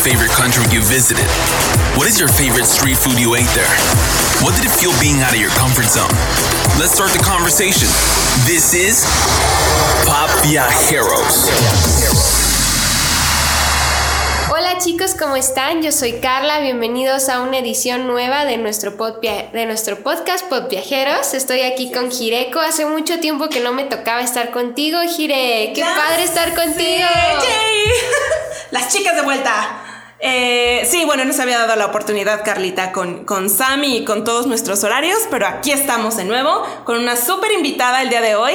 favorite country you visited? What is your favorite street food you ate there? What did it feel being out of your comfort zone? Let's start the conversation. This is Pop Viajeros. Hola chicos, ¿cómo están? Yo soy Carla, bienvenidos a una edición nueva de nuestro, pod de nuestro podcast Pod Viajeros. Estoy aquí con Jireko, hace mucho tiempo que no me tocaba estar contigo, Jire. ¡Qué padre estar contigo! Las chicas de vuelta. Eh, sí, bueno, nos había dado la oportunidad, Carlita, con, con Sammy y con todos nuestros horarios, pero aquí estamos de nuevo con una súper invitada el día de hoy.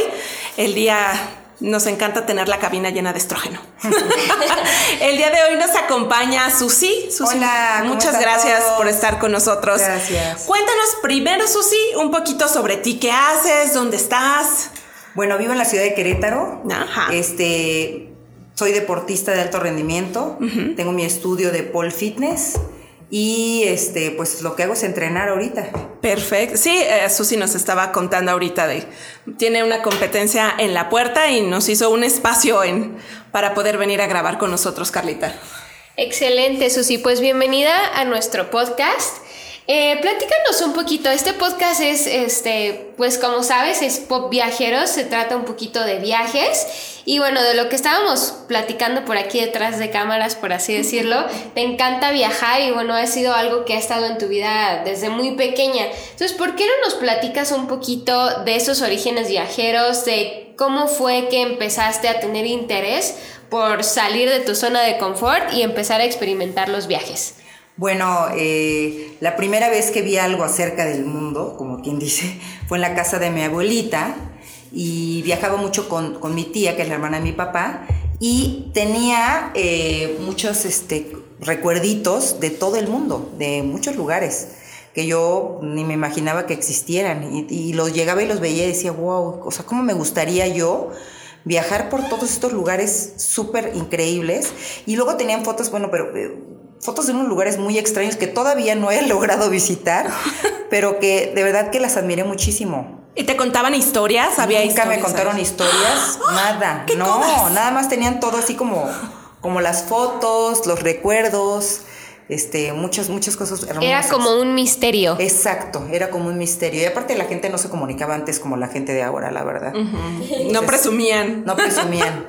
El día nos encanta tener la cabina llena de estrógeno. el día de hoy nos acompaña Susi. Susi Hola, muchas gracias por estar con nosotros. Gracias. Cuéntanos primero, Susi, un poquito sobre ti. ¿Qué haces? ¿Dónde estás? Bueno, vivo en la ciudad de Querétaro. Ajá. Este, soy deportista de alto rendimiento. Tengo mi estudio de pole fitness. Y este, pues lo que hago es entrenar ahorita. Perfecto. Sí, eh, Susi nos estaba contando ahorita de tiene una competencia en la puerta y nos hizo un espacio en para poder venir a grabar con nosotros, Carlita. Excelente, Susi. Pues bienvenida a nuestro podcast. Eh, platícanos un poquito. Este podcast es, este, pues como sabes, es Pop Viajeros. Se trata un poquito de viajes. Y bueno, de lo que estábamos platicando por aquí detrás de cámaras, por así decirlo, te encanta viajar y bueno, ha sido algo que ha estado en tu vida desde muy pequeña. Entonces, ¿por qué no nos platicas un poquito de esos orígenes viajeros, de cómo fue que empezaste a tener interés por salir de tu zona de confort y empezar a experimentar los viajes? Bueno, eh, la primera vez que vi algo acerca del mundo, como quien dice, fue en la casa de mi abuelita y viajaba mucho con, con mi tía, que es la hermana de mi papá, y tenía eh, muchos este, recuerditos de todo el mundo, de muchos lugares que yo ni me imaginaba que existieran. Y, y los llegaba y los veía y decía, wow, o sea, cómo me gustaría yo viajar por todos estos lugares súper increíbles y luego tenían fotos, bueno, pero eh, fotos de unos lugares muy extraños que todavía no he logrado visitar, pero que de verdad que las admiré muchísimo. ¿Y te contaban historias? ¿Había Nunca historias? me contaron historias, nada. ¿Qué no, cosas? nada más tenían todo así como, como las fotos, los recuerdos, este, muchas, muchas cosas hermosas. Era como un misterio. Exacto, era como un misterio. Y aparte la gente no se comunicaba antes como la gente de ahora, la verdad. No presumían. No presumían.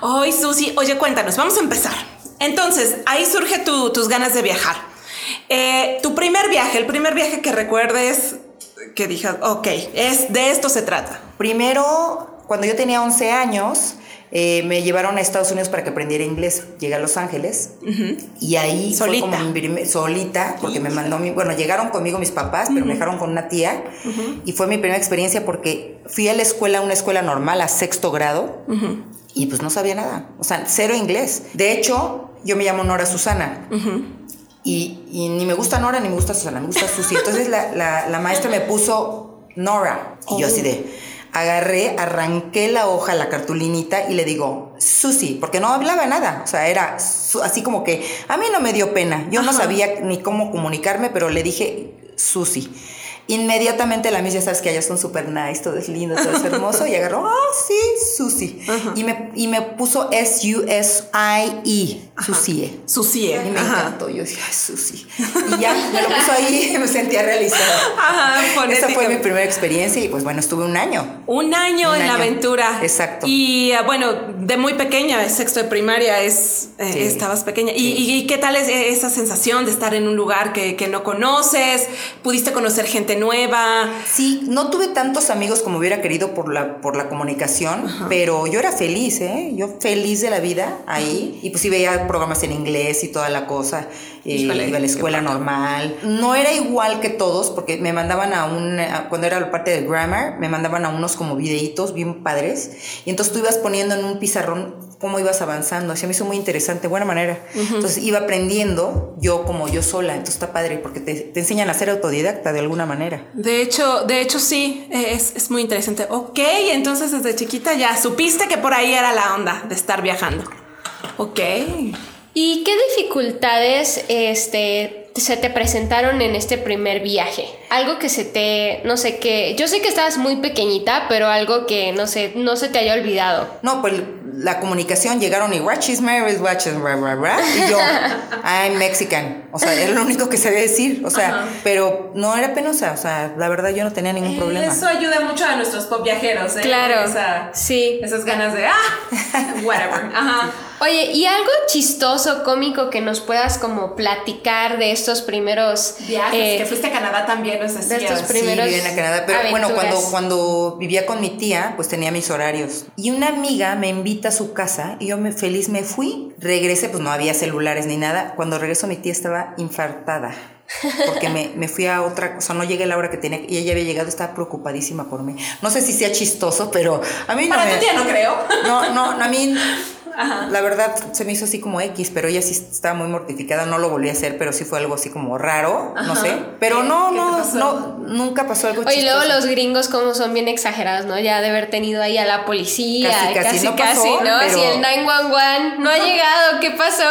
no. Ay, Susi, oye, cuéntanos, vamos a empezar. Entonces, ahí surge tu- tus ganas de viajar. Eh, tu primer viaje, el primer viaje que recuerdes que dije, ok, es, de esto se trata. Primero, cuando yo tenía 11 años, eh, me llevaron a Estados Unidos para que aprendiera inglés. Llegué a Los Ángeles y ahí Solita. fue como mi solita, porque me mandó mi, bueno, llegaron conmigo mis papás, pero me dejaron con una tía y fue mi primera experiencia porque fui a la escuela, una escuela normal, a sexto grado y pues no sabía nada, o sea, cero inglés. De hecho, yo me llamo Nora Susana. Y, y ni me gusta Nora ni me gusta Susana, me gusta Susi. Entonces la, la- la maestra me puso Nora. Y yo así de, agarré, arranqué la hoja, la cartulinita y le digo, Susi, porque no hablaba nada. O sea, era así como que a mí no me dio pena. Yo no sabía ni cómo comunicarme, pero le dije, Susi. Inmediatamente la misa, ya sabes que ellas son súper nice, todo es lindo, todo es hermoso, y agarró, ah, sí, Susi. Y me, y me puso S-U-S-I-E, Susie. Susie. Y me Ajá. encantó. Yo decía, ay, Susi. Y ya me lo puso ahí y me sentía realizada. Ajá, Esa fue mi primera experiencia y pues bueno, estuve un año. Un año Un en la aventura. Exacto. Y ah, bueno, de muy pequeña, sexto de primaria, es, eh, estabas pequeña. ¿Y, Sí. y- y qué tal es eh, esa sensación de estar en un lugar que, que no conoces? ¿Pudiste conocer gente nueva? Sí, no tuve tantos amigos como hubiera querido por la, por la comunicación, pero yo era feliz, ¿eh? Yo feliz de la vida ahí. Y pues sí veía programas en inglés y toda la cosa. Eh, Híjole, iba a la escuela normal. No era igual que todos, porque me mandaban a un, a- cuando era la parte de grammar, me mandaban a unos como videitos bien padres. Y entonces tú ibas poniendo en un pizarrón cómo ibas avanzando. Así me hizo muy interesante, buena manera. Entonces iba aprendiendo yo como yo sola. Entonces está padre, porque te, te enseñan a ser autodidacta de alguna manera. De hecho, de hecho sí, eh, es, es muy interesante. Ok, entonces desde chiquita ya supiste que por ahí era la onda de estar viajando. Ok. ¿Y qué dificultades este, se te presentaron en este primer viaje? Algo que se te, no sé qué, yo sé que estabas muy pequeñita, pero algo que no sé, no se te haya olvidado. No, pues la comunicación, llegaron y what is Mary's watch blah, blah, blah, y yo, I'm Mexican. O sea, era lo único que sabía decir. O sea, pero no era penosa. O sea, la verdad yo no tenía ningún problema. Eso ayuda mucho a nuestros pop viajeros, ¿eh? Claro. Esa- Sí. Esas ganas de, ah, whatever. Ajá. Oye, ¿y algo chistoso, cómico que nos puedas como platicar de estos primeros Viajes, eh, que fuiste a Canadá también, nos decías. estos primeros Sí, vivía en Canadá. Pero bueno, cuando, cuando vivía con mi tía, pues tenía mis horarios. Y una amiga me invita a su casa y yo me, feliz me fui. Regresé, pues no había celulares ni nada. Cuando regreso mi tía estaba infartada. Porque me, me fui a otra cosa, no llegué a la hora que tenía y ella había llegado, estaba preocupadísima por mí. No sé si sea chistoso, pero a mí no Para tu tía no creo. No, no, a mí la verdad se me hizo así como X, pero ella sí estaba muy mortificada, no lo volví a hacer, pero sí fue algo así como raro, no Ajá. sé. Pero ¿Qué- no, no, pasó? no, nunca pasó algo Oye, luego los gringos como son bien exagerados, ¿no? Ya de haber tenido ahí a la policía, Casi, casi, casi, no casi, pasó, ¿no? pero- Si el 911 no ha llegado, ¿qué pasó?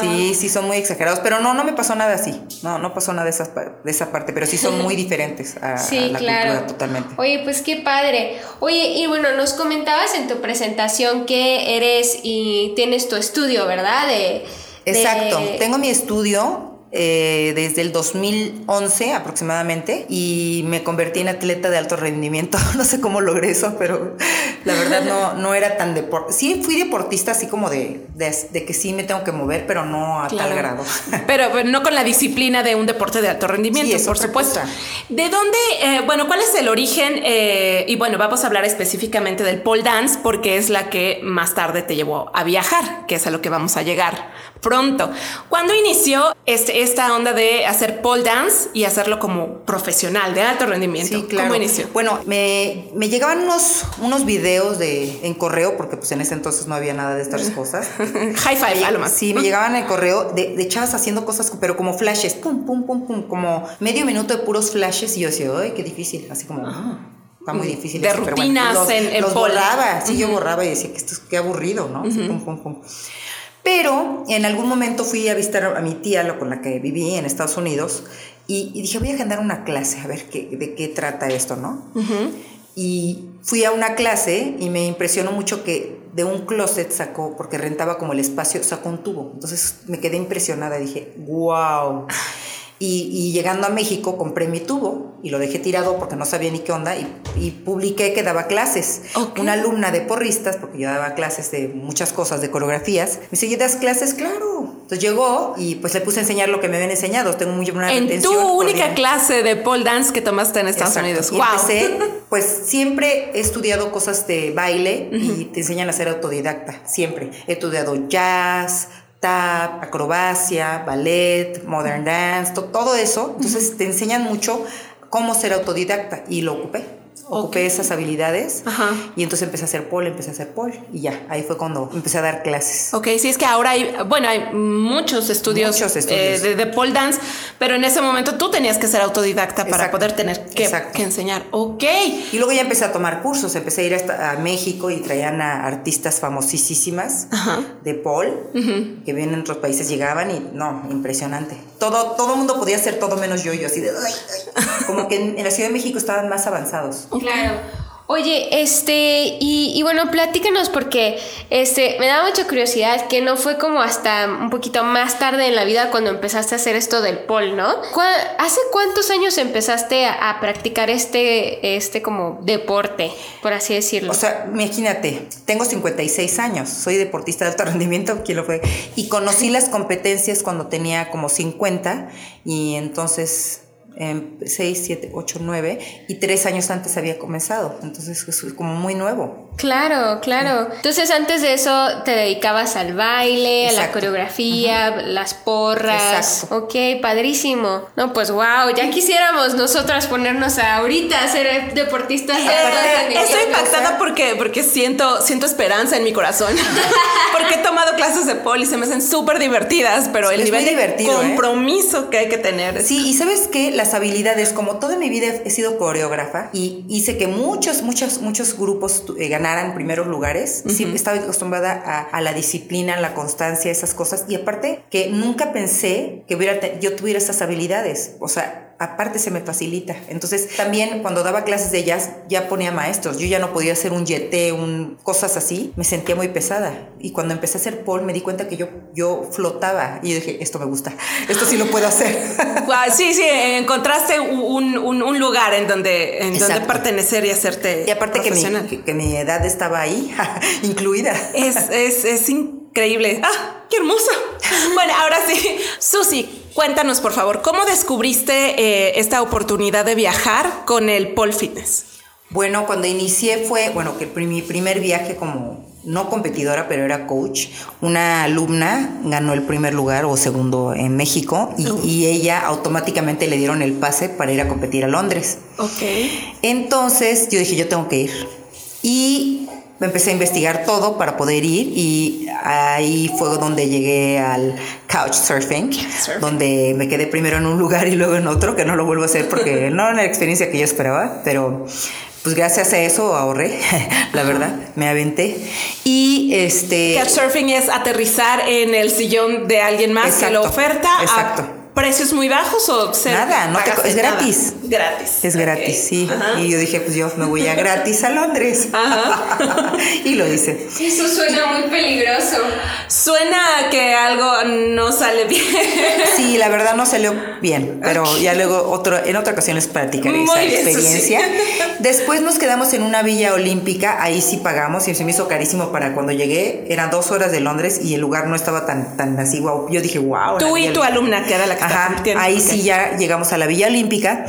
Sí, sí son muy exagerados, pero no, no me pasó nada así. No, no pasó nada de, esas, de esa parte, pero sí son muy diferentes a, a Sí, la claro. cultura totalmente. Oye, pues qué padre. Oye, y bueno, nos comentabas en tu presentación que eres y tienes tu estudio, ¿verdad? De, Exacto. Tengo mi estudio eh, desde el 2011 aproximadamente y me convertí en atleta de alto rendimiento. No sé cómo logré eso, pero la verdad no, no era tan deportista. Sí, fui deportista así como de, de, de que sí me tengo que mover, pero no a tal grado. Pero, pero no con la disciplina de un deporte de alto rendimiento, Sí, por supuesto. cosa. ¿De dónde, eh, bueno, cuál es el origen? Eh, y bueno, vamos a hablar específicamente del pole dance porque es la que más tarde te llevó a viajar, que es a lo que vamos a llegar pronto. ¿Cuándo inició este, esta onda de hacer pole dance y hacerlo como profesional, de alto rendimiento? Sí, claro. ¿Cómo inició? Bueno, me, me llegaban unos, unos videos de, en correo, porque pues en ese entonces no había nada de estas cosas. High five, a lo más. Sí, me llegaban en el correo de, de chavas haciendo cosas, pero como flashes, pum, pum, pum, pum, como medio minuto de puros flashes y yo decía, ay, qué difícil, así como, "Ah, está muy difícil. De esto", pero rutinas los, en- en los borraba, sí, yo borraba y decía que esto es qué aburrido, ¿no? Así, pum, pum, pum. Pero en algún momento fui a visitar a mi tía, con la que viví en Estados Unidos, y, y dije, voy a agendar una clase, a ver qué, de qué trata esto, ¿no? Y fui a una clase y me impresionó mucho que de un closet sacó, porque rentaba como el espacio, sacó un tubo. Entonces me quedé impresionada, dije, wow. Y, y llegando a México compré mi tubo y lo dejé tirado porque no sabía ni qué onda y, y publiqué que daba clases. Una alumna de porristas, porque yo daba clases de muchas cosas, de coreografías, me dice, "¿Y ¿das clases? Claro. Entonces llegó y pues le puse a enseñar lo que me habían enseñado. Tengo muy buena En tu única clase de pole dance que tomaste en Estados Exacto. Unidos. Y wow. empecé, pues siempre he estudiado cosas de baile y te enseñan a ser autodidacta, siempre. He estudiado jazz, tap, acrobacia, ballet, modern dance, to- todo eso. Entonces te enseñan mucho cómo ser autodidacta y lo ocupé. Ocupé esas habilidades Ajá. y entonces empecé a hacer pole, empecé a hacer pole y ya, ahí fue cuando empecé a dar clases. Ok, sí, es que ahora hay, bueno, hay muchos estudios, Muchos estudios. eh, de, de pole dance, pero en ese momento tú tenías que ser autodidacta para poder tener que, enseñar. Ok. Y luego ya empecé a tomar cursos, empecé a ir hasta a México y traían a artistas famosísimas de pole que vienen en otros países, llegaban y no, impresionante. Todo todo mundo podía hacer todo menos yo, y yo así de "Ay, ay". como que en, en la Ciudad de México estaban más avanzados. Claro. Oye, este, y, y bueno, platícanos porque este, me da mucha curiosidad que no fue como hasta un poquito más tarde en la vida cuando empezaste a hacer esto del pole, ¿no? ¿Cuá- ¿Hace cuántos años empezaste a, a practicar este, este como deporte, por así decirlo? O sea, imagínate, tengo 56 años, soy deportista de alto rendimiento, ¿quién lo fue? Y conocí las competencias cuando tenía como 50 y entonces 6, 7, 8, 9 y tres años antes había comenzado, entonces es como muy nuevo. Claro, claro. Entonces antes de eso te dedicabas al baile, a la coreografía, las porras. Exacto. Ok, padrísimo. No, pues wow, ya quisiéramos nosotras ponernos a ahorita a ser deportistas de. Estoy impactada porque, porque siento, siento esperanza en mi corazón. porque he tomado clases de pole y se me hacen súper divertidas, pero Sí, el es nivel de divertido, ¿eh? compromiso que hay que tener. Sí, y sabes que las habilidades, como toda mi vida he sido coreógrafa y hice que muchos, muchos, muchos grupos eh, ganaran primeros lugares, siempre estaba acostumbrada a, a la disciplina, a la constancia, esas cosas. Y aparte que nunca pensé que hubiera yo tuviera esas habilidades. O sea, aparte se me facilita. Entonces, también cuando daba clases de jazz, ya ponía maestros. Yo ya no podía hacer un yete, un, cosas así. Me sentía muy pesada. Y cuando empecé a hacer pole, me di cuenta que yo, yo flotaba. Y yo dije, esto me gusta. Esto sí lo puedo hacer. sí, sí, encontraste un, un, lugar en donde, en donde pertenecer y hacerte. Y aparte que mi, que, mi edad estaba ahí, incluida. Es, es, es increíble. ¡Ah! ¡Qué hermosa! Bueno, ahora sí. Susi, cuéntanos por favor, ¿cómo descubriste eh, esta oportunidad de viajar con el pole fitness? Bueno, cuando inicié fue, bueno, que mi primer viaje como no competidora, pero era coach. Una alumna ganó el primer lugar o segundo en México y, oh. y, ella automáticamente le dieron el pase para ir a competir a Londres. Ok. Entonces yo dije, yo tengo que ir. Y me empecé a investigar todo para poder ir y ahí fue donde llegué al couchsurfing, donde me quedé primero en un lugar y luego en otro, que no lo vuelvo a hacer porque no era la experiencia que yo esperaba, pero pues gracias a eso ahorré, la verdad, me aventé. Y este... Couchsurfing es aterrizar en el sillón de alguien más que lo oferta. Exacto precios muy bajos o nada, no es gratis. Gratis. Es gratis, sí. Y yo dije, pues yo me voy a gratis a Londres. y lo hice. Eso suena muy peligroso. Suena que algo no sale bien. sí, la verdad no salió bien, pero ya luego otro, en otra ocasión les platicaré esa experiencia. Después nos quedamos en una villa olímpica, ahí sí pagamos y se me hizo carísimo para cuando llegué. Eran dos horas de Londres y el lugar no estaba tan, tan así, wow. Yo dije, wow. Tú y tu alumna, que era la Ajá, ahí sí ya llegamos a la Villa Olímpica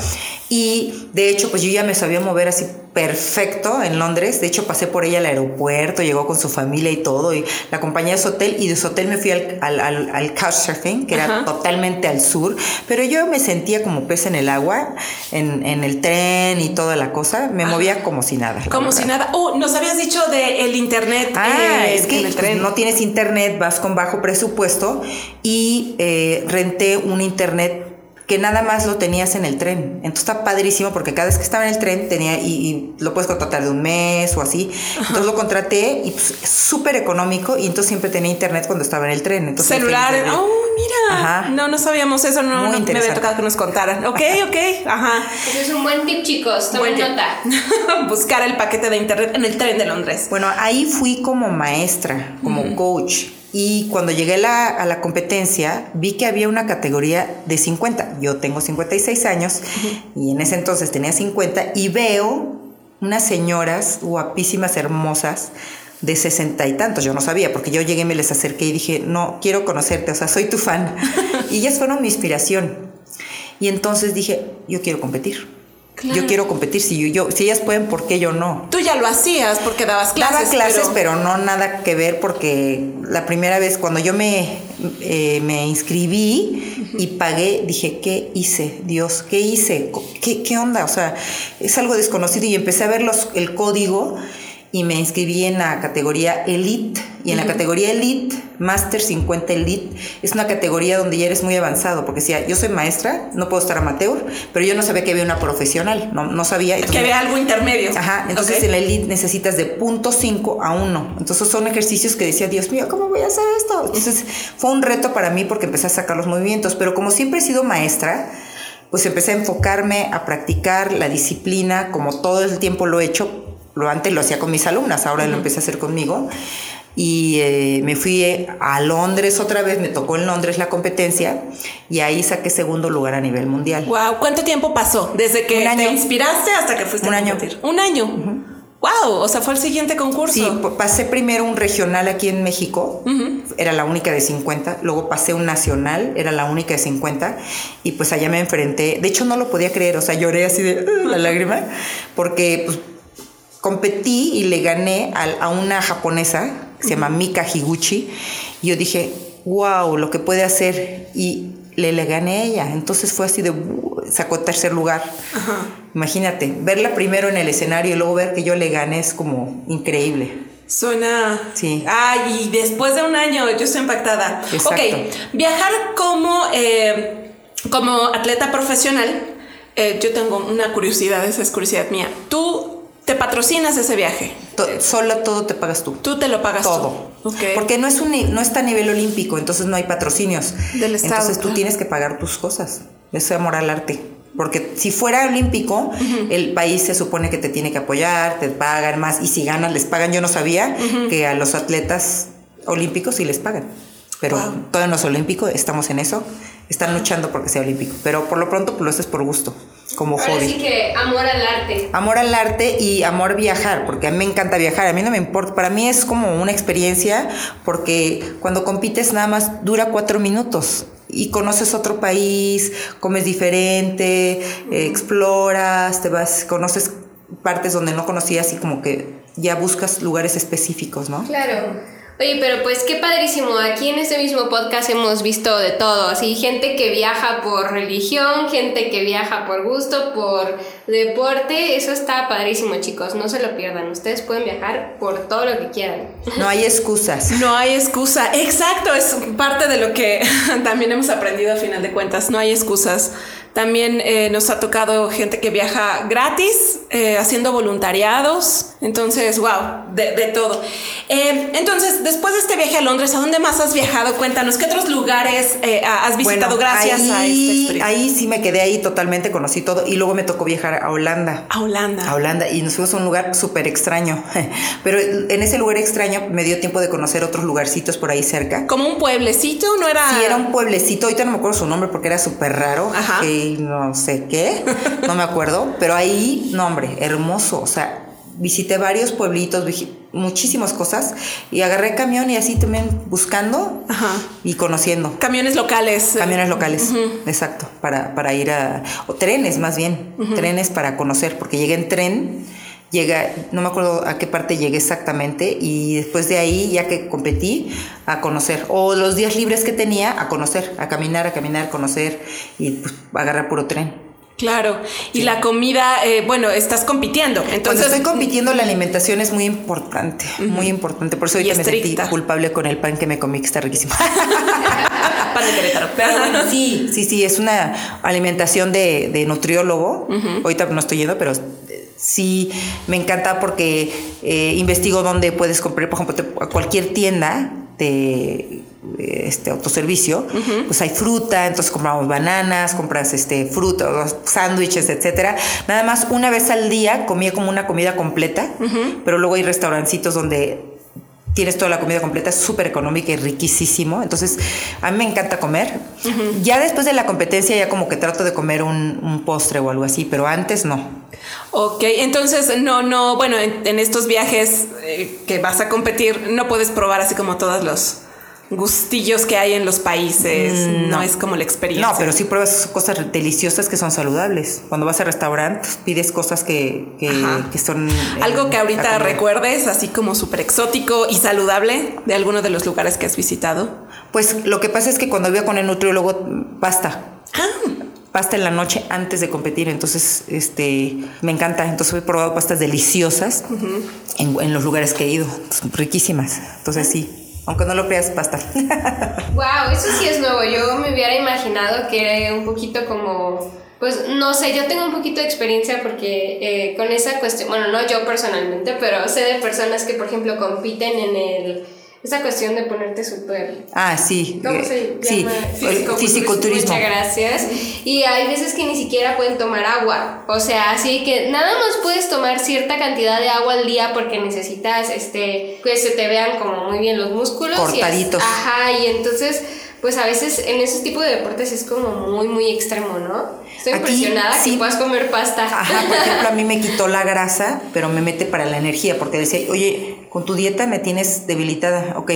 y de hecho pues yo ya me sabía mover así perfecto en Londres, de hecho pasé por ella al aeropuerto, llegó con su familia y todo y la acompañé a su hotel y de su hotel me fui al, al, al, couchsurfing que era totalmente al sur, pero yo me sentía como pez en el agua, en, en el tren y toda la cosa, me movía como si nada. Como si nada. Oh, nos habías dicho del el internet. Ah, eh, es que pues, no tienes internet, vas con bajo presupuesto y eh, renté un internet que nada más lo tenías en el tren. Entonces está padrísimo porque cada vez que estaba en el tren tenía y, lo puedes contratar de un mes o así. Entonces lo contraté y pues, es súper económico y entonces siempre tenía internet cuando estaba en el tren. Entonces, Celular. Oh, mira. No, no sabíamos eso. No, me había tocado que nos contaran. Ok, ok. Ajá. es un buen tip, chicos. Tomen nota. Buscar el paquete de internet en el tren de Londres. Bueno, ahí fui como maestra, como coach y cuando llegué a la competencia, vi que había una categoría de 50. Yo tengo 56 años y en ese entonces tenía 50 y veo unas señoras guapísimas, hermosas, de sesenta y tantos. Yo no sabía, porque yo llegué, me les acerqué y dije, no, quiero conocerte, o sea, soy tu fan. y ellas fueron mi inspiración. Y entonces dije, yo quiero competir. Yo quiero competir, si, yo, si ellas pueden, ¿por qué yo no? Tú ya lo hacías porque dabas clases. Daba clases, pero... no nada que ver porque la primera vez cuando yo me, eh, me inscribí y pagué, dije, ¿qué hice? Dios, ¿qué hice? ¿Qué, ¿Qué, onda? O sea, es algo desconocido y empecé a ver los, el código y me inscribí en la categoría Elite. Y en la categoría Elite, Master 50 Elite, es una categoría donde ya eres muy avanzado, porque si yo soy maestra, no puedo estar amateur, pero yo no sabía que había una profesional, no, no sabía. que había algo intermedio. Ajá, entonces en la Elite necesitas de punto 5 a 1. Entonces son ejercicios que decía, Dios mío, ¿cómo voy a hacer esto? Entonces fue un reto para mí porque empecé a sacar los movimientos, pero como siempre he sido maestra, pues empecé a enfocarme a practicar la disciplina, como todo el tiempo lo he hecho, lo antes lo hacía con mis alumnas, ahora lo empecé a hacer conmigo. Y eh, me fui a Londres otra vez, me tocó en Londres la competencia y ahí saqué segundo lugar a nivel mundial. Wow, ¿cuánto tiempo pasó desde que te inspiraste hasta que fuiste un a año. Un año. Wow, o sea, fue el siguiente concurso. Sí, pasé primero un regional aquí en México, era la única de 50, luego pasé un nacional, era la única de 50, y pues allá me enfrenté, de hecho no lo podía creer, o sea, lloré así de la lágrima, porque pues, competí y le gané a, una japonesa que se llama Mika Higuchi. Y yo dije, wow, lo que puede hacer. Y le, le gané a ella. Entonces fue así de, sacó tercer lugar. Imagínate, verla primero en el escenario y luego ver que yo le gané es como increíble. Suena. Sí. Ay, y después de un año yo estoy impactada. Ok, viajar como, eh, como atleta profesional, eh, yo tengo una curiosidad, esa es curiosidad mía. Tú te patrocinas ese viaje. solo todo te pagas tú. Tú te lo pagas todo. Porque no es un no está a nivel olímpico, entonces no hay patrocinios. Del Estado. Entonces tú tienes que pagar tus cosas. Eso es amor al arte. Porque si fuera olímpico, el país se supone que te tiene que apoyar, te pagan más, y si ganan, les pagan. Yo no sabía que a los atletas olímpicos sí les pagan. Pero todo en los olímpicos estamos en eso. Están luchando porque sea olímpico. Pero por lo pronto, pues lo haces por gusto, como Ahora hobby. sí que amor al arte. Amor al arte y amor viajar, porque a mí me encanta viajar, a mí no me importa, para mí es como una experiencia, porque cuando compites nada más dura cuatro minutos y conoces otro país, comes diferente, eh, exploras, te vas, conoces partes donde no conocías y como que ya buscas lugares específicos, ¿no? Claro. Oye, pero pues qué padrísimo. Aquí en este mismo podcast hemos visto de todo. Así, gente que viaja por religión, gente que viaja por gusto, por deporte. Eso está padrísimo, chicos. No se lo pierdan. Ustedes pueden viajar por todo lo que quieran. No hay excusas. No hay excusa. Exacto, es parte de lo que también hemos aprendido a final de cuentas. No hay excusas. También eh, nos ha tocado gente que viaja gratis, eh, haciendo voluntariados. Entonces, wow, de, de todo. Eh, entonces, después de este viaje a Londres, ¿a dónde más has viajado? Cuéntanos, ¿qué otros lugares eh, has visitado Bueno, gracias a esta ahí, experiencia? ahí sí me quedé ahí totalmente, conocí todo y luego me tocó viajar a Holanda. A Holanda. a Holanda y nos fuimos a un lugar súper extraño. Pero en ese lugar extraño me dio tiempo de conocer otros lugarcitos por ahí cerca. Como un pueblecito, ¿no era? Sí, era un pueblecito, ahorita no me acuerdo su nombre porque era súper raro, Ajá. No sé qué, no me acuerdo, pero ahí, no hombre, hermoso, o sea, visité varios pueblitos, muchísimas cosas y agarré camión y así también buscando Ajá. y conociendo. Camiones locales. Camiones locales, exacto, para, para ir a... o trenes más bien, trenes para conocer, porque llegué en tren, llega, no me acuerdo a qué parte llegué exactamente, y después de ahí, ya que competí, a conocer, o los días libres que tenía, a conocer, a caminar, a caminar, conocer, y pues agarrar puro tren. Claro. Y la comida, eh, bueno, estás compitiendo. Cuando Entonces, estoy compitiendo, la alimentación es muy importante, muy importante, por eso Y ahorita me sentí culpable con el pan que me comí, que está riquísimo. pan de Querétaro. Pero bueno, sí, sí, sí, es una alimentación de, de nutriólogo. Ahorita no estoy yendo, pero sí me encanta porque eh, investigo dónde puedes comprar, por ejemplo, te- a cualquier tienda de este autoservicio, pues hay fruta, entonces compramos bananas, compras este fruta, sándwiches, etcétera. Nada más una vez al día comía como una comida completa, pero luego hay restaurancitos donde tienes toda la comida completa, es súper económica y riquísimo. Entonces, a mí me encanta comer. Ya después de la competencia, ya como que trato de comer un, un postre o algo así, pero antes no. Ok, entonces no, no, bueno, en, en estos viajes eh, que vas a competir, no puedes probar así como todos los gustillos que hay en los países. no. es como la experiencia. No, pero sí pruebas cosas deliciosas que son saludables. Cuando vas a restaurantes, pides cosas que, que, que son... eh, Algo que ahorita recuerdes, así como súper exótico y saludable de alguno de los lugares que has visitado. Pues lo que pasa es que cuando iba con el nutriólogo, pasta. Ah, pasta en la noche antes de competir. Entonces, este, me encanta. Entonces he probado pastas deliciosas en, en los lugares que he ido. Riquísimas. Entonces sí. Aunque no lo creas, pasta. Wow, eso sí es nuevo. Yo me hubiera imaginado que era un poquito como. Pues no sé, yo tengo un poquito de experiencia porque eh, con esa cuestión, bueno, no yo personalmente, pero sé de personas que, por ejemplo, compiten en el. Esa cuestión de ponerte súper ah, sí. ¿Cómo eh, se sí. llama? el Fisiculturismo. Muchas gracias. Y hay veces que ni siquiera pueden tomar agua. O sea, así que nada más puedes tomar cierta cantidad de agua al día porque necesitas este que se te vean como muy bien los músculos. y es- Cortaditos. ajá, y entonces, pues a veces en esos tipos de deportes es como muy, muy extremo, ¿no? Estoy Aquí, impresionada sí. que puedas comer pasta. Ajá, por ejemplo, a mí me quitó la grasa, pero me mete para la energía, porque decía, oye, con tu dieta me tienes debilitada, ok,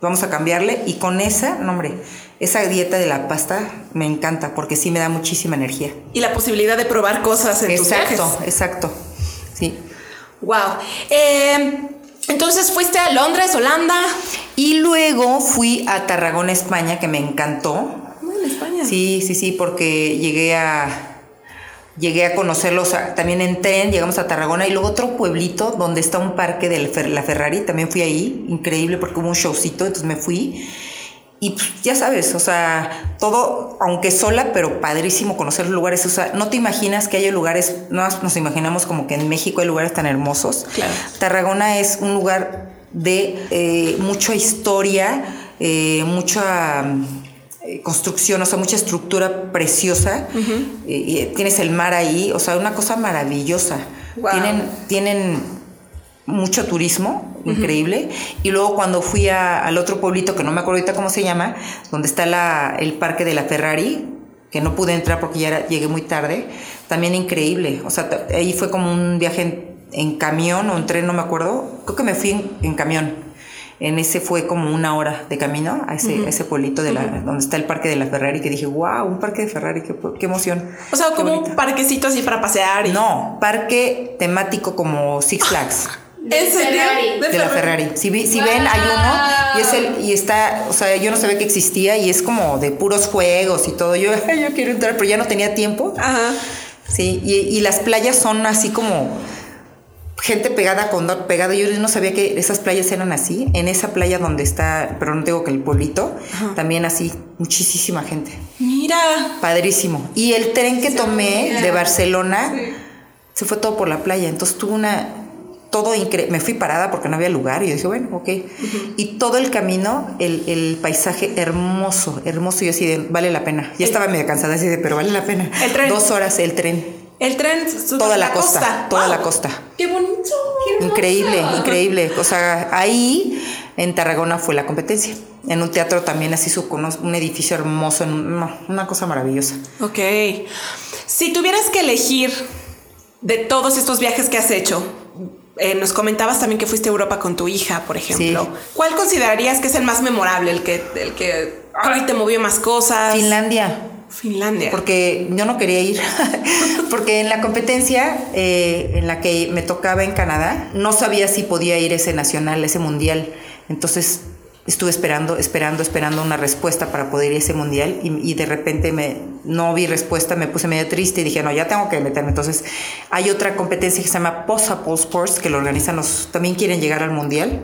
vamos a cambiarle. Y con esa, no hombre, esa dieta de la pasta me encanta, porque sí me da muchísima energía. y la posibilidad de probar cosas en tus viajes. Exacto, exacto. Sí. Wow. Eh, entonces fuiste a Londres, Holanda. Y luego fui a Tarragona, España, que me encantó. en España. Sí, sí, sí, porque llegué a llegué a conocerlos a- también en tren, llegamos a Tarragona y luego otro pueblito donde está un parque de la Ferrari, también fui ahí, increíble porque hubo un showcito, entonces me fui. Y pues, ya sabes, o sea, todo, aunque sola, pero padrísimo conocer los lugares. O sea, no te imaginas que hay lugares, no nos imaginamos como que en México hay lugares tan hermosos. Claro. Tarragona es un lugar de eh, mucha historia, eh, mucha, construcción, o sea, mucha estructura preciosa. y, y tienes el mar ahí, o sea, una cosa maravillosa. Wow. Tienen, tienen mucho turismo, increíble. Y luego cuando fui a- al otro pueblito, que no me acuerdo ahorita cómo se llama, donde está la, el parque de la Ferrari, que no pude entrar porque ya era- llegué muy tarde, también increíble. O sea, ahí fue como un viaje en, en camión o en tren, no me acuerdo. Creo que me fui en, en camión. En ese fue como una hora de camino a ese, a ese pueblito de la, donde está el parque de la Ferrari, que dije, wow, un parque de Ferrari, qué, qué emoción. O sea, Qué como bonito. un parquecito así para pasear. Y... No, parque temático como Six Flags. ¿En serio? Ferrari. De la Ferrari. Si, vi- si ven, hay uno y es el y está, o sea, yo no sabía que existía y es como de puros juegos y todo. Yo, "Ay, yo quiero entrar, pero ya no tenía tiempo. Ajá. Sí, y, y las playas son así como gente pegada con do- pegada. Yo no sabía que esas playas eran así. En esa playa donde está, pero no digo que el pueblito, también así, muchísima gente. Mira. Padrísimo. Y el tren que tomé de Barcelona se fue todo por la playa. Entonces tuve una. Todo increíble. Me fui parada porque no había lugar y yo dije, bueno, ok. Y todo el camino, el, el paisaje hermoso, hermoso. Y yo así de, vale la pena. Ya estaba medio cansada así de, pero vale la pena. El tren. Dos horas el tren. El tren. Toda la costa, toda la costa. Qué bonito. Increíble, increíble. O sea, ahí en Tarragona fue la competencia. En un teatro también así, su, con un edificio hermoso, una cosa maravillosa. Ok. Si tuvieras que elegir de todos estos viajes que has hecho, eh, nos comentabas también que fuiste a Europa con tu hija, por ejemplo. Sí. ¿Cuál considerarías que es el más memorable, el que, el que ay, te movió más cosas? Finlandia. Finlandia. Porque yo no quería ir. porque en la competencia eh, en la que me tocaba en Canadá, no sabía si podía ir ese nacional, ese mundial. Entonces estuve esperando, esperando, esperando una respuesta para poder ir a ese mundial y, y de repente me, no vi respuesta, me puse medio triste y dije, no, ya tengo que meterme. Entonces hay otra competencia que se llama Posapol Sports, que lo organizan los, también quieren llegar al mundial.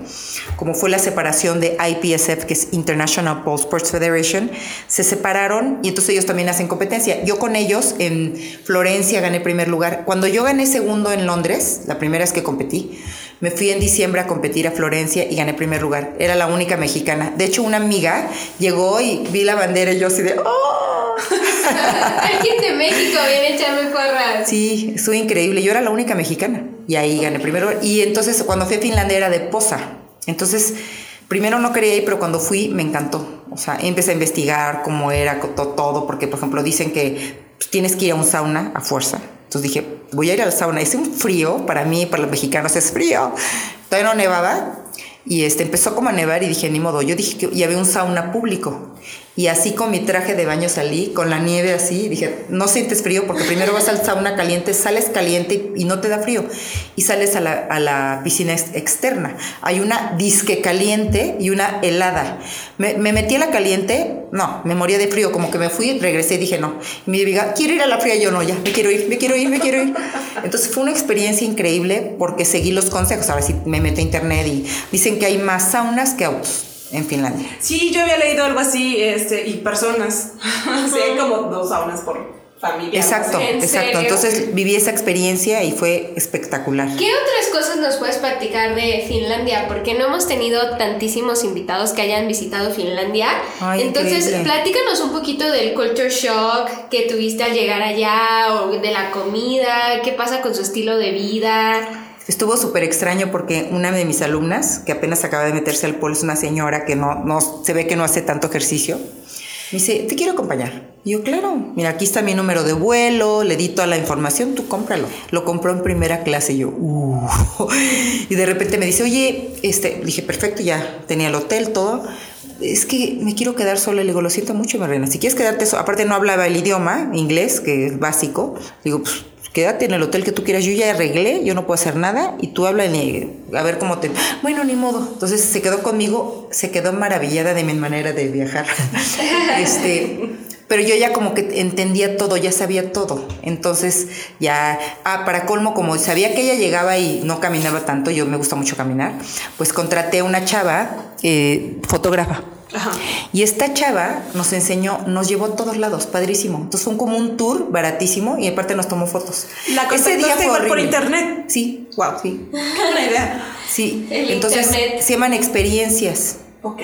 Como fue la separación de IPSF, que es International Pole Sports Federation, se separaron y entonces ellos también hacen competencia. Yo con ellos en Florencia gané primer lugar. Cuando yo gané segundo en Londres, la primera vez que competí, me fui en diciembre a competir a Florencia y gané primer lugar. Era la única mexicana. De hecho, una amiga llegó y vi la bandera y yo así de, ¡oh! Alguien de México viene a echarme porras. Sí, estuvo increíble. Yo era la única mexicana y ahí gané primero. Y entonces cuando fui a Finlandia era de Posa. Entonces, primero no quería ir, pero cuando fui me encantó. O sea, empecé a investigar cómo era todo, porque por ejemplo dicen que pues, tienes que ir a un sauna a fuerza. Entonces dije, voy a ir al sauna. Es un frío, para mí, para los mexicanos es frío. Todavía no nevaba. Y este, empezó como a nevar y dije, ni modo. Yo dije que y había un sauna público. Y así con mi traje de baño salí, con la nieve así. Dije, no sientes frío porque primero vas al sauna caliente, sales caliente y no te da frío. Y sales a la, piscina ex- externa. Hay una disque caliente y una helada. Me, me metí a la caliente, no, me moría de frío. Como que me fui, regresé y dije, no. Y mi amiga, quiero ir a la fría. Yo no, ya, me quiero ir, me quiero ir, me quiero ir. Entonces fue una experiencia increíble porque seguí los consejos. Ahora sí me metí a internet y dicen que hay más saunas que autos en Finlandia. Sí, yo había leído algo así, este, y personas. sí, hay como dos saunas por familia. Exacto, ¿En exacto. serio? Entonces viví esa experiencia y fue espectacular. ¿Qué otras cosas nos puedes platicar de Finlandia? Porque no hemos tenido tantísimos invitados que hayan visitado Finlandia. Ay, Entonces, increíble. platícanos un poquito del culture shock que tuviste al llegar allá, o de la comida, qué pasa con su estilo de vida. Estuvo súper extraño porque una de mis alumnas, que apenas acaba de meterse al polo, es una señora que no, no se ve que no hace tanto ejercicio. Me dice, te quiero acompañar. Y yo, claro, mira, aquí está mi número de vuelo, le di toda la información, tú cómpralo. Lo compró en primera clase y yo, uh. Y de repente me dice, oye, este, dije, perfecto, ya tenía el hotel, todo. Es que me quiero quedar sola. Le digo, lo siento mucho, Marlena. Si quieres quedarte sola, aparte no hablaba el idioma, inglés, que es básico. Digo, pues quédate en el hotel que tú quieras. Yo ya arreglé, yo no puedo hacer nada y tú habla a ver cómo te. Bueno, ni modo. Entonces se quedó conmigo, se quedó maravillada de mi manera de viajar. este. Pero yo ya como que entendía todo, ya sabía todo. Entonces ya, ah, para colmo, como sabía que ella llegaba y no caminaba tanto, yo me gusta mucho caminar, pues contraté a una chava eh, fotógrafa. Ajá. Y esta chava nos enseñó, nos llevó a todos lados, padrísimo. Entonces fue como un tour baratísimo y aparte nos tomó fotos. La contactaste igual por internet. Sí, Wow. sí, Qué buena idea. El sí. Entonces internet. se llaman experiencias. Ok.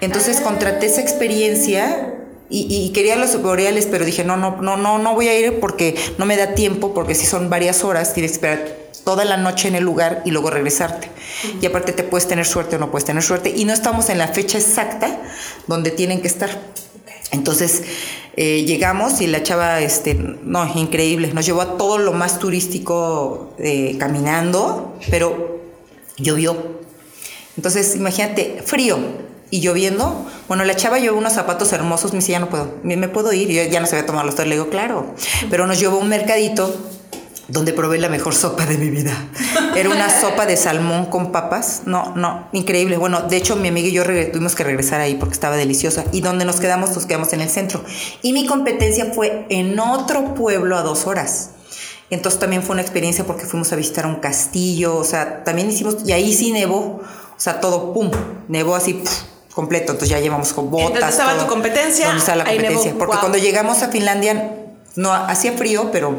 Entonces contraté esa experiencia y, y quería los boreales, pero dije, no, no, no, no, no voy a ir porque no me da tiempo, porque si son varias horas, tienes que esperar toda la noche en el lugar y luego regresarte. Y aparte te puedes tener suerte o no puedes tener suerte. Y no estamos en la fecha exacta donde tienen que estar. Entonces eh, llegamos y la chava, este, no, increíble, nos llevó a todo lo más turístico eh, caminando, pero llovió. Entonces imagínate, frío y lloviendo. Bueno, la chava llevó unos zapatos hermosos, me dice, ya no puedo, me, me puedo ir. Yo ya no sabía tomar los Le digo, claro. Pero nos llevó a un mercadito donde probé la mejor sopa de mi vida. Era una sopa de salmón con papas. No, no, increíble. Bueno, de hecho, mi amiga y yo tuvimos que regresar ahí porque estaba deliciosa. Y donde nos quedamos, nos quedamos en el centro. Y mi competencia fue en otro pueblo a dos horas. Entonces también fue una experiencia porque fuimos a visitar un castillo, o sea, también hicimos, y ahí sí nevó, o sea, todo, pum, nevó así, puf, completo, entonces ya llevamos con botas. ¿Dónde estaba todo. tu competencia? ¿Dónde estaba la nevó. competencia? Porque Wow. cuando llegamos a Finlandia, no, hacía frío, pero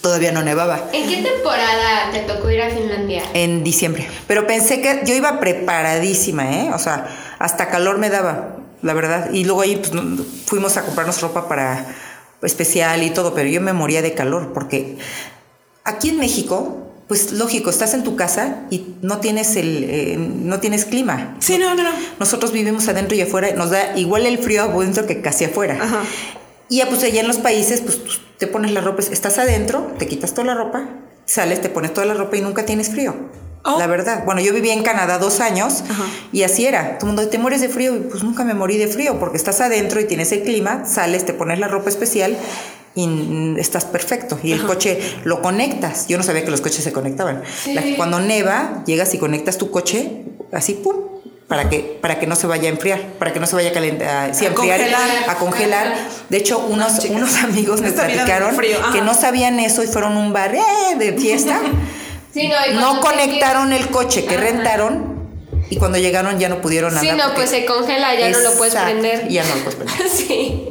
todavía no nevaba. ¿En qué temporada te tocó ir a Finlandia? En diciembre. Pero pensé que yo iba preparadísima, ¿eh? O sea, hasta calor me daba, la verdad. Y luego ahí pues, fuimos a comprarnos ropa para especial y todo, pero yo me moría de calor porque aquí en México, pues lógico, estás en tu casa y no tienes el, eh, no tienes clima. Sí, no, no, no. Nosotros vivimos adentro y afuera, nos da igual el frío adentro que casi afuera. Ajá. Y ya pues allá en los países, pues te pones la ropa, estás adentro, te quitas toda la ropa, sales, te pones toda la ropa y nunca tienes frío. Oh. La verdad. Bueno, yo viví en Canadá dos años Ajá. y así era. Todo el mundo, ¿te mueres de frío? Y pues nunca me morí de frío porque estás adentro y tienes el clima, sales, te pones la ropa especial y estás perfecto. Y el coche lo conectas. Yo no sabía que los coches se conectaban. Sí. La- cuando neva, llegas y conectas tu coche así, pum, para que, para que no se vaya a enfriar, para que no se vaya a calentar, sí, a enfriar, congelar. a congelar. De hecho, unos, chicas. unos amigos me platicaron que no sabían eso y fueron a un bar ¡eh! de fiesta. Sí, no, no conectaron el coche que Ajá. rentaron y cuando llegaron ya no pudieron Sí, andar. no, porque- pues se congela, ya no lo puedes prender. Ya no lo puedes prender. sí.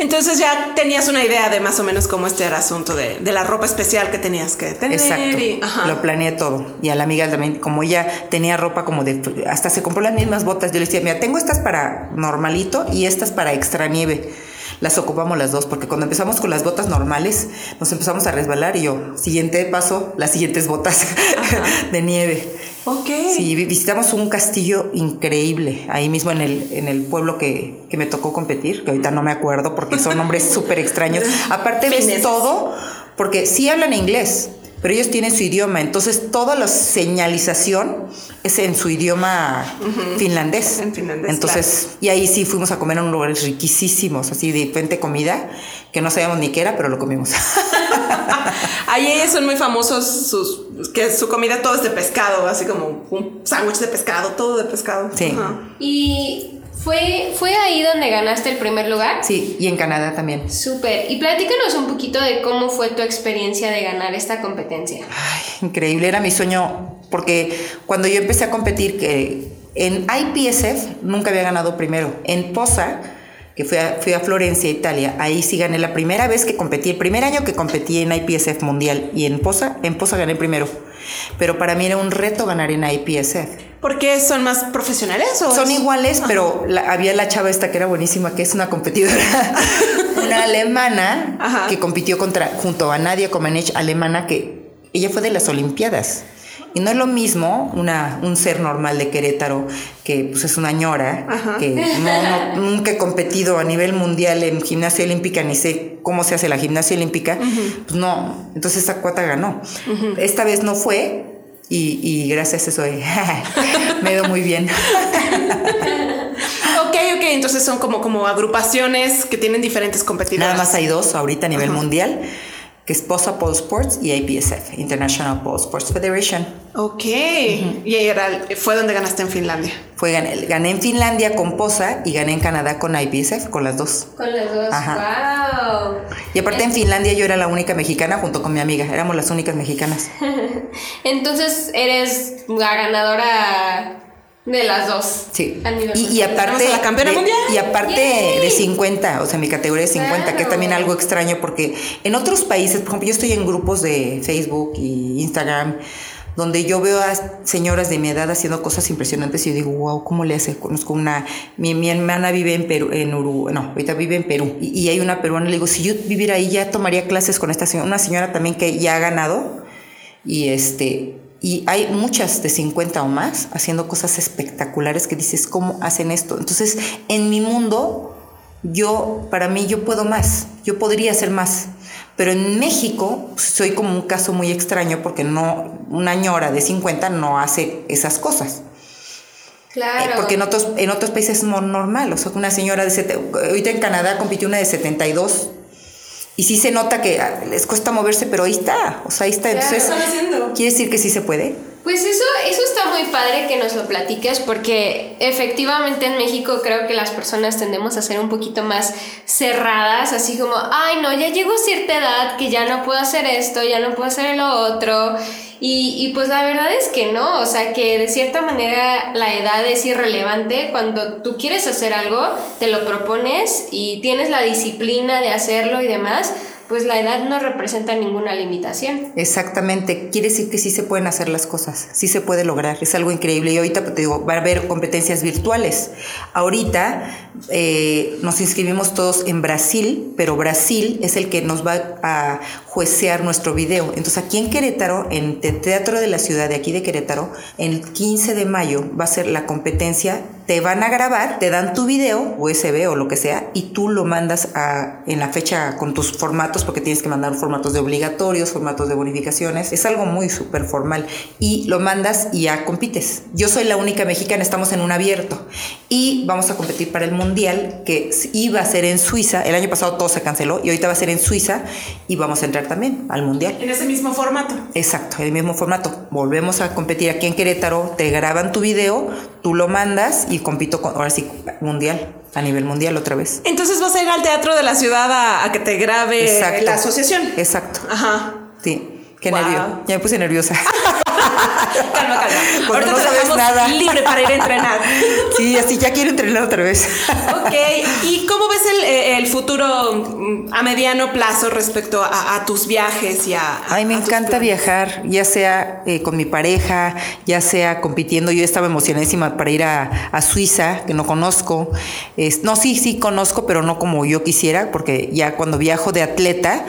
Entonces ya tenías una idea de más o menos cómo este era asunto de, de la ropa especial que tenías que tener. Exacto. y-. Lo planeé todo. Y a la amiga también, como ella tenía ropa como de. Hasta se compró las mismas botas. Yo le decía, mira, tengo estas para normalito y estas para extra nieve. Las ocupamos las dos, porque cuando empezamos con las botas normales, nos empezamos a resbalar y yo, siguiente paso, las siguientes botas de nieve. Ok. Sí, vi- visitamos un castillo increíble ahí mismo en el, en el pueblo que, que me tocó competir, que ahorita no me acuerdo porque son nombres súper extraños. Aparte ves todo, porque sí hablan inglés, pero ellos tienen su idioma, entonces toda la señalización es en su idioma finlandés. En finlandés, Entonces, y ahí sí fuimos a comer en lugares riquísimos, así de diferente comida, que no sabíamos ni qué era, pero lo comimos. Ahí ellos son muy famosos sus que su comida todo es de pescado, así como un sándwich de pescado, todo de pescado. Sí. ¿Y fue, fue ahí donde ganaste el primer lugar? sí, y en Canadá también. Súper. Y platícanos un poquito de cómo fue tu experiencia de ganar esta competencia. Ay, increíble, era mi sueño, porque cuando yo empecé a competir, que en IPSF nunca había ganado primero. En POSA, que fui a, fui a Florencia, Italia, ahí sí gané la primera vez que competí, el primer año que competí en IPSF mundial, y en POSA, en POSA gané primero. Pero para mí era un reto ganar en IPSF. ¿Por qué son más profesionales o Son es- iguales, pero la- había la chava esta que era buenísima, que es una competidora, una alemana, Ajá. que compitió contra, junto a Nadia Comaneci, alemana, que ella fue de las Olimpiadas. Y no es lo mismo una, un ser normal de Querétaro, que pues es una ñora, Ajá. que no, no- nunca he competido a nivel mundial en gimnasia olímpica, ni sé cómo se hace la gimnasia olímpica, pues no, entonces esta cuata ganó. Esta vez no fue, y, y gracias a eso eh, me dio muy bien. Ok, ok, entonces son como, como agrupaciones que tienen diferentes competidoras. Nada más hay dos ahorita a nivel mundial, que es POSA Pole Sports y IPSF, International Pole Sports Federation. Ok. Y era, fue donde ganaste en Finlandia. Fue, gané, gané en Finlandia con POSA y gané en Canadá con IPSF, con las dos. Con los dos. ¡Wow! Y aparte en Finlandia yo era la única mexicana junto con mi amiga, éramos las únicas mexicanas. Entonces eres la ganadora de las dos. Sí. Nivel Y, y aparte. La campeona de- mundial. Y aparte Yay. de 50, o sea, mi categoría es 50, que es también algo extraño porque en otros países, por ejemplo, yo estoy en grupos de Facebook y Instagram donde yo veo a señoras de mi edad haciendo cosas impresionantes y yo digo, wow, ¿cómo le hace? Conozco una, mi, mi hermana vive en Perú, en Uruguay, no, ahorita vive en Perú, y, y, hay una peruana, le digo, si yo viviera ahí ya tomaría clases con esta señora, una señora también que ya ha ganado, y este, y hay muchas de 50 o más haciendo cosas espectaculares que dices, ¿cómo hacen esto? Entonces, en mi mundo, yo, para mí, yo puedo más, yo podría hacer más. Pero en México pues, soy como un caso muy extraño porque no, una ñora de 50 no hace esas cosas. Claro. Eh, porque en otros, en otros países es normal. O sea, una señora de... Sete, ahorita en Canadá compitió una de 72 y sí se nota que ah, les cuesta moverse, pero ahí está. O sea, ahí está. Entonces? ¿quiere decir que sí se puede? Pues eso, eso está muy padre que nos lo platiques porque efectivamente en México creo que las personas tendemos a ser un poquito más cerradas, así como, ay no, ya llego a cierta edad que ya no puedo hacer esto, ya no puedo hacer lo otro. Y, y pues la verdad es que no, o sea que de cierta manera la edad es irrelevante. Cuando tú quieres hacer algo, te lo propones y tienes la disciplina de hacerlo y demás pues la edad no representa ninguna limitación. Exactamente, quiere decir que sí se pueden hacer las cosas, sí se puede lograr, es algo increíble. Y ahorita te digo, va a haber competencias virtuales. Ahorita eh, nos inscribimos todos en Brasil, pero Brasil es el que nos va a juecear nuestro video. Entonces aquí en Querétaro, en Teatro de la Ciudad de aquí de Querétaro, el 15 de mayo va a ser la competencia te van a grabar, te dan tu video, USB o lo que sea, y tú lo mandas a, en la fecha con tus formatos, porque tienes que mandar formatos de obligatorios, formatos de bonificaciones. Es algo muy súper formal. Y lo mandas y ya compites. Yo soy la única mexicana, estamos en un abierto. Y vamos a competir para el Mundial, que iba a ser en Suiza. El año pasado todo se canceló y ahorita va a ser en Suiza y vamos a entrar también al Mundial. En ese mismo formato. Exacto, el mismo formato. Volvemos a competir aquí en Querétaro, te graban tu video, tú lo mandas y compito con, ahora sí, mundial, a nivel mundial otra vez. Entonces vas a ir al teatro de la ciudad a, a que te grabe Exacto. la asociación. Exacto. Ajá. Sí, qué Wow. nervio. Ya me puse nerviosa. Calma, calma. Cuando Ahorita no te sabes dejamos nada. libre para ir a entrenar. sí, así ya quiero entrenar otra vez. Ok, ¿y cómo ves el, eh, el futuro mm, a mediano plazo respecto a, a tus viajes y a... Ay, me a encanta viajar, ya sea eh, con mi pareja, ya sea compitiendo. Yo estaba emocionadísima para ir a, a Suiza, que no conozco. Es- no, sí, sí conozco, pero no como yo quisiera, porque ya cuando viajo de atleta,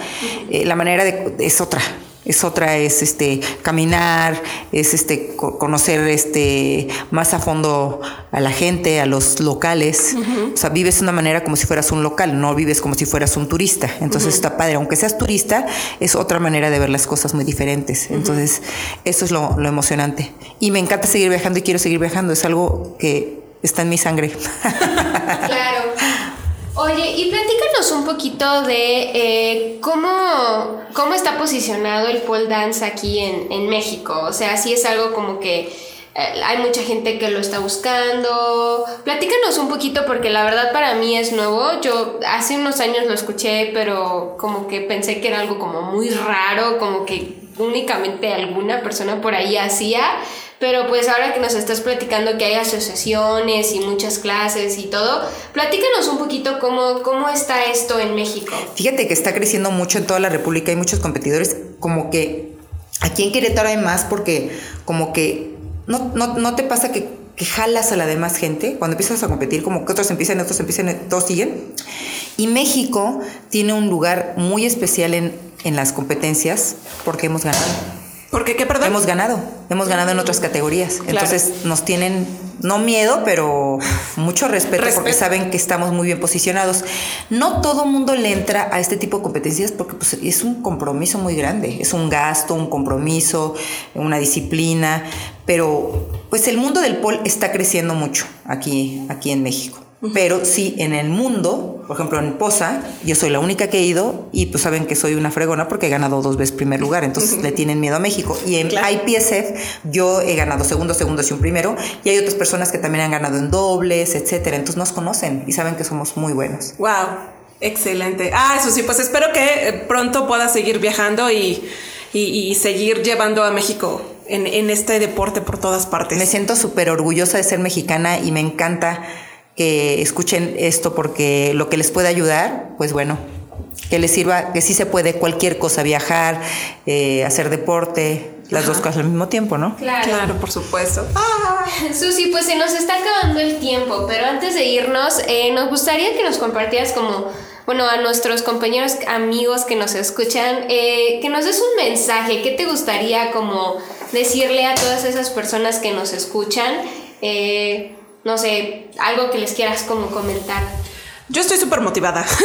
eh, la manera de, es otra. Es otra, es este caminar, es este co- conocer este más a fondo a la gente, a los locales. O sea, vives de una manera como si fueras un local, no vives como si fueras un turista. Entonces está padre, aunque seas turista, es otra manera de ver las cosas muy diferentes. Entonces, eso es lo, lo emocionante. Y me encanta seguir viajando y quiero seguir viajando. Es algo que está en mi sangre. Claro. Oye, y platícanos un poquito de eh, cómo, cómo está posicionado el pole dance aquí en, en México. O sea, si es algo como que eh, hay mucha gente que lo está buscando. Platícanos un poquito porque la verdad para mí es nuevo. Yo hace unos años lo escuché, pero como que pensé que era algo como muy raro, como que únicamente alguna persona por ahí hacía. Pero pues ahora que nos estás platicando que hay asociaciones y muchas clases y todo, platícanos un poquito cómo, cómo está esto en México. Fíjate que está creciendo mucho en toda la República, hay muchos competidores, como que aquí en Querétaro hay más porque como que no, no, no te pasa que, que jalas a la demás gente, cuando empiezas a competir, como que otros empiezan, otros empiezan, todos siguen. Y México tiene un lugar muy especial en, en las competencias porque hemos ganado. Porque, ¿qué, perdón? Hemos ganado, hemos ganado en otras categorías. Entonces nos tienen, no miedo, pero mucho respeto, porque saben que estamos muy bien posicionados. No todo mundo le entra a este tipo de competencias porque pues, es un compromiso muy grande, es un gasto, un compromiso, una disciplina, pero pues el mundo del pol está creciendo mucho aquí, aquí en México. Pero sí, en el mundo, por ejemplo en Poza, yo soy la única que he ido y pues saben que soy una fregona porque he ganado dos veces primer lugar, entonces le tienen miedo a México. Y en Claro. IPSF yo he ganado segundo, segundo y un primero y hay otras personas que también han ganado en dobles, etcétera. Entonces nos conocen y saben que somos muy buenos. Wow, excelente. Ah, eso sí, pues espero que eh, pronto puedas seguir viajando y, y- y seguir llevando a México en, en este deporte por todas partes. Me siento súper orgullosa de ser mexicana y me encanta que escuchen esto porque lo que les puede ayudar, pues bueno, que les sirva, que sí se puede cualquier cosa, viajar, eh, hacer deporte, las dos cosas al mismo tiempo, ¿no? Claro. Claro, por supuesto. Ah, Susi, pues se nos está acabando el tiempo, pero antes de irnos, eh, nos gustaría que nos compartieras como, bueno, a nuestros compañeros, amigos que nos escuchan, eh, que nos des un mensaje, ¿qué te gustaría como decirle a todas esas personas que nos escuchan? Eh, no sé, algo que les quieras como comentar. Yo estoy súper motivada.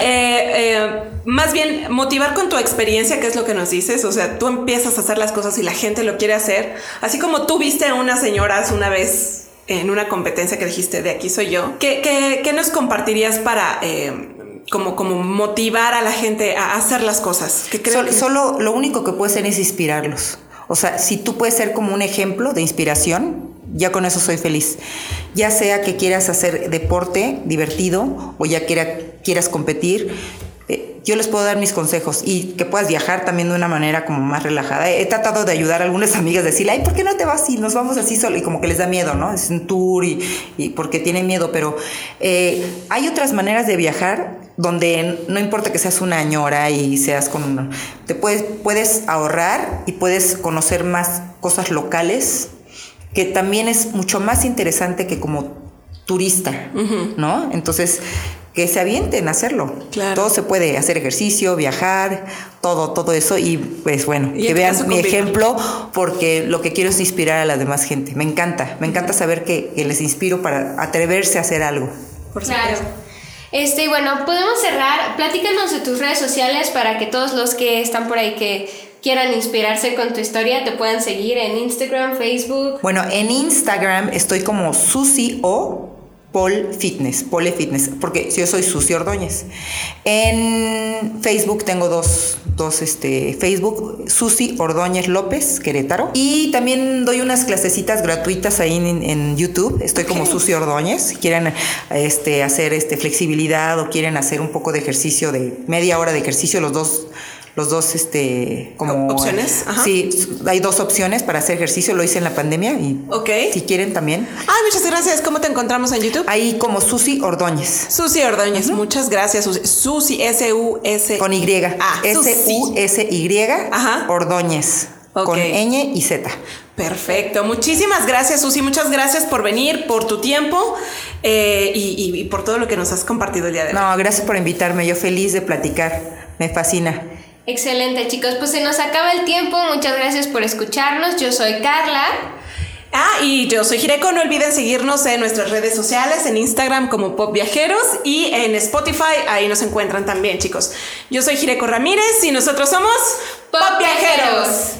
Eh, eh, más bien, motivar con tu experiencia, que es lo que nos dices. O sea, tú empiezas a hacer las cosas y la gente lo quiere hacer. Así como tú viste a unas señoras una vez en una competencia que dijiste, de aquí soy yo. ¿Qué, qué- qué nos compartirías para... eh, como, como motivar a la gente a hacer las cosas. Que creo que- Solo lo único que puedes hacer es inspirarlos. O sea, si tú puedes ser como un ejemplo de inspiración, ya con eso soy feliz. Ya sea que quieras hacer deporte divertido o ya quiera- quieras competir, eh, yo les puedo dar mis consejos y que puedas viajar también de una manera como más relajada. He tratado de ayudar a algunas amigas, decirle, ay, ¿por qué no te vas y nos vamos así solo? Y como que les da miedo, ¿no? Es un tour y, y porque tienen miedo, pero eh, hay otras maneras de viajar donde no importa que seas una ñora y seas con una, te puedes, puedes ahorrar y puedes conocer más cosas locales, que también es mucho más interesante que como turista, ¿no? Entonces, que se avienten a hacerlo. Claro. Todo se puede, hacer ejercicio, viajar, todo, todo eso. Y pues bueno, Y que vean mi ejemplo, porque lo que quiero es inspirar a la demás gente. Me encanta, me encanta saber que, que les inspiro para atreverse a hacer algo. Por Claro. Este, y bueno, podemos cerrar. Platícanos de tus redes sociales para que todos los que están por ahí que quieran inspirarse con tu historia te puedan seguir en Instagram, Facebook. Bueno, en Instagram estoy como Susi o Paul Fitness, Pole Fitness, porque yo soy Susi Ordóñez. En Facebook tengo dos, dos este, Facebook, Susi Ordóñez López, Querétaro. Y también doy unas clasecitas gratuitas ahí en, en YouTube. Estoy como Susi Ordóñez. Si quieren este, hacer este, flexibilidad o quieren hacer un poco de ejercicio, de media hora de ejercicio, los dos los dos este como ¿Opciones? Ajá. sí hay dos opciones para hacer ejercicio lo hice en la pandemia y si quieren también Ay, muchas gracias. ¿Cómo te encontramos en YouTube? ahí como Susi Ordóñez Susi Ordóñez, muchas gracias. Susi, Susi S-U-S. con Y Ah, S U S Y Ajá. Ordóñez Ok. con ñ y Z Perfecto. Muchísimas gracias, Susi. Muchas gracias por venir, por tu tiempo eh, y, y- y por todo lo que nos has compartido el día de hoy. no gracias por invitarme yo feliz de platicar me fascina Excelente, chicos. Pues se nos acaba el tiempo. Muchas gracias por escucharnos. Yo soy Carla. Ah, y yo soy Jireko. No olviden seguirnos en nuestras redes sociales, en Instagram como Pop Viajeros y en Spotify. Ahí nos encuentran también, chicos. Yo soy Jireko Ramírez y nosotros somos Pop Viajeros.